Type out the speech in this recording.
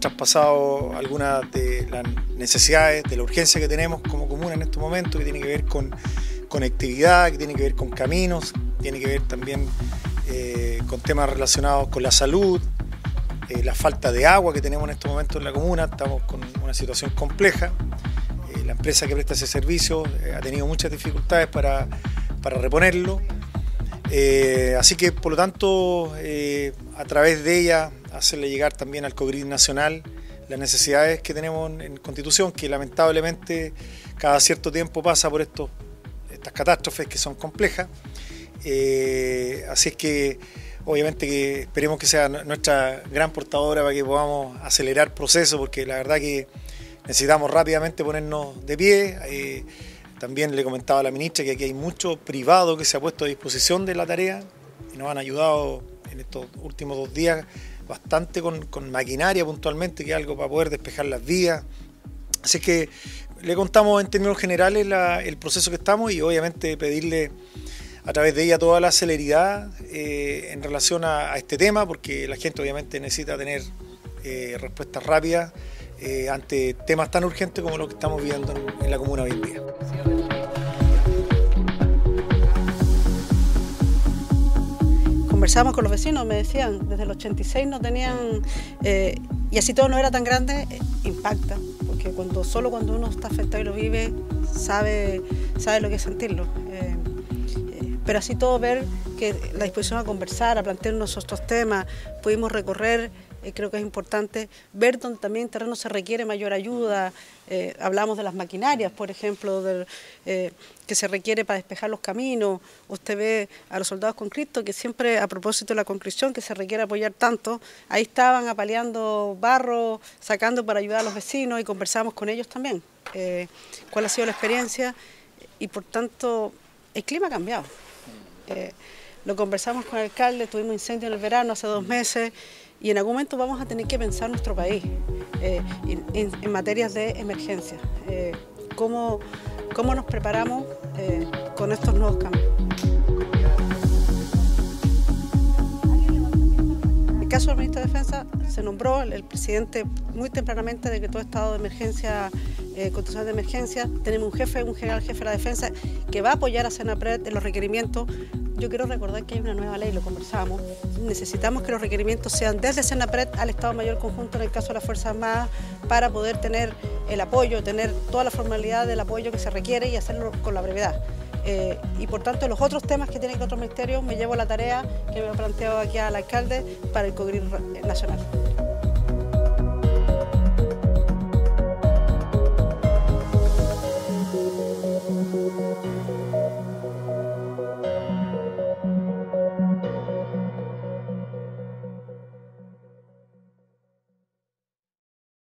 traspasado algunas de las necesidades, de la urgencia que tenemos como comuna en este momento, que tiene que ver con conectividad, que tiene que ver con caminos, tiene que ver también eh, con temas relacionados con la salud, eh, la falta de agua que tenemos en este momento en la comuna, estamos con una situación compleja. la empresa que presta ese servicio ha tenido muchas dificultades para, para reponerlo. así que, por lo tanto, a través de ella hacerle llegar también al COGRID nacional las necesidades que tenemos en Constitución, que lamentablemente cada cierto tiempo pasa por estos, estas catástrofes que son complejas. Eh, así es que obviamente que esperemos que sea nuestra gran portadora para que podamos acelerar el proceso, porque la verdad que necesitamos rápidamente ponernos de pie. Eh, también le comentaba a la ministra que aquí hay mucho privado que se ha puesto a disposición de la tarea y nos han ayudado en estos últimos dos días bastante con, maquinaria puntualmente, que es algo para poder despejar las vías. Así que le contamos en términos generales el proceso que estamos y obviamente pedirle a través de ella toda la celeridad eh, en relación a, este tema, porque la gente obviamente necesita tener eh, respuestas rápidas eh, ante temas tan urgentes como lo que estamos viendo en, la comuna hoy en. Conversábamos con los vecinos, me decían, desde el 86 no tenían, eh, y así todo no era tan grande, eh, impacta, porque cuando, solo cuando uno está afectado y lo vive, sabe, sabe lo que es sentirlo. Eh, pero así todo ver que la disposición a conversar, a plantearnos otros temas, pudimos recorrer eh, creo que es importante ver donde también en terreno se requiere mayor ayuda. Eh, hablamos de las maquinarias, por ejemplo, eh, que se requiere para despejar los caminos. Usted ve a los soldados con Cristo, que siempre a propósito de la conclusión que se requiere apoyar tanto, ahí estaban apaleando barro, sacando para ayudar a los vecinos y conversamos con ellos también. ¿Cuál ha sido la experiencia? Y por tanto, el clima ha cambiado. lo conversamos con el alcalde, tuvimos incendio en el verano hace dos meses y en algún momento vamos a tener que pensar nuestro país eh, en, materias de emergencia. Eh, cómo, cómo, nos preparamos eh, con estos nuevos cambios. En el caso del ministro de Defensa se nombró el, presidente muy tempranamente de que todo estado de emergencia, constitucional de emergencia, tenemos un jefe, un general jefe de la defensa que va a apoyar a Senapred en los requerimientos yo quiero recordar que hay una nueva ley, lo conversamos. Necesitamos que los requerimientos sean desde Senapred al Estado Mayor Conjunto en el caso de las Fuerzas Armadas para poder tener el apoyo, tener toda la formalidad del apoyo que se requiere y hacerlo con la brevedad. Eh, y por tanto los otros temas que tienen que otros ministerios me llevo la tarea que me ha planteado aquí al alcalde para el COGRIR nacional.